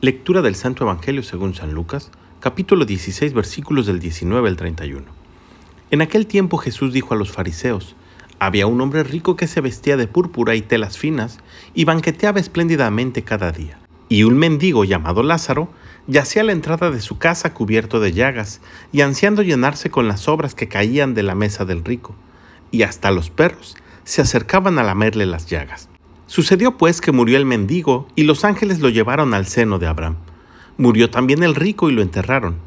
Lectura del Santo Evangelio según San Lucas, capítulo 16, versículos del 19 al 31. En aquel tiempo Jesús dijo a los fariseos, había un hombre rico que se vestía de púrpura y telas finas y banqueteaba espléndidamente cada día. Y un mendigo llamado Lázaro yacía a la entrada de su casa cubierto de llagas y ansiando llenarse con las obras que caían de la mesa del rico. Y hasta los perros se acercaban a lamerle las llagas. Sucedió pues que murió el mendigo y los ángeles lo llevaron al seno de Abraham. Murió también el rico y lo enterraron.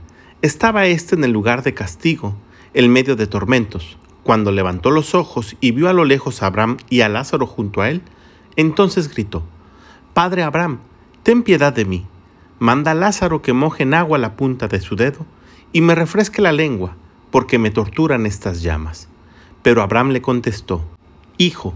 Estaba éste en el lugar de castigo, en medio de tormentos. Cuando levantó los ojos y vio a lo lejos a Abraham y a Lázaro junto a él, entonces gritó, Padre Abraham, ten piedad de mí. Manda a Lázaro que moje en agua la punta de su dedo y me refresque la lengua, porque me torturan estas llamas. Pero Abraham le contestó, Hijo,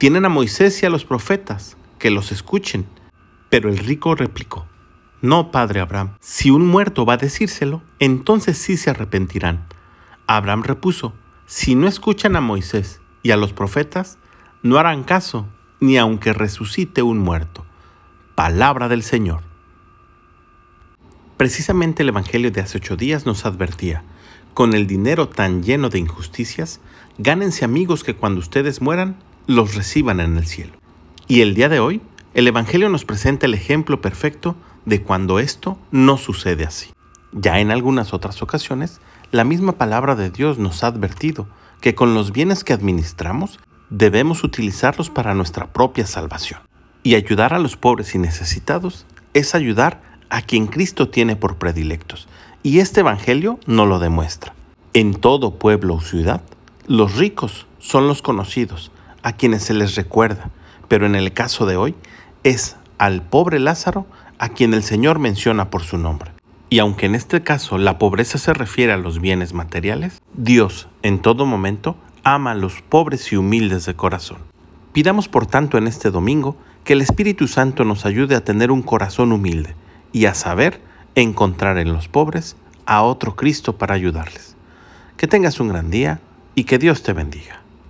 tienen a Moisés y a los profetas, que los escuchen. Pero el rico replicó, No, padre Abraham, si un muerto va a decírselo, entonces sí se arrepentirán. Abraham repuso, Si no escuchan a Moisés y a los profetas, no harán caso, ni aunque resucite un muerto. Palabra del Señor. Precisamente el Evangelio de hace ocho días nos advertía, con el dinero tan lleno de injusticias, gánense amigos que cuando ustedes mueran los reciban en el cielo. Y el día de hoy, el Evangelio nos presenta el ejemplo perfecto de cuando esto no sucede así. Ya en algunas otras ocasiones, la misma palabra de Dios nos ha advertido que con los bienes que administramos debemos utilizarlos para nuestra propia salvación. Y ayudar a los pobres y necesitados es ayudar a quien Cristo tiene por predilectos. Y este Evangelio no lo demuestra. En todo pueblo o ciudad, los ricos son los conocidos, a quienes se les recuerda, pero en el caso de hoy es al pobre Lázaro a quien el Señor menciona por su nombre. Y aunque en este caso la pobreza se refiere a los bienes materiales, Dios en todo momento ama a los pobres y humildes de corazón. Pidamos por tanto en este domingo que el Espíritu Santo nos ayude a tener un corazón humilde y a saber encontrar en los pobres a otro Cristo para ayudarles. Que tengas un gran día y que Dios te bendiga.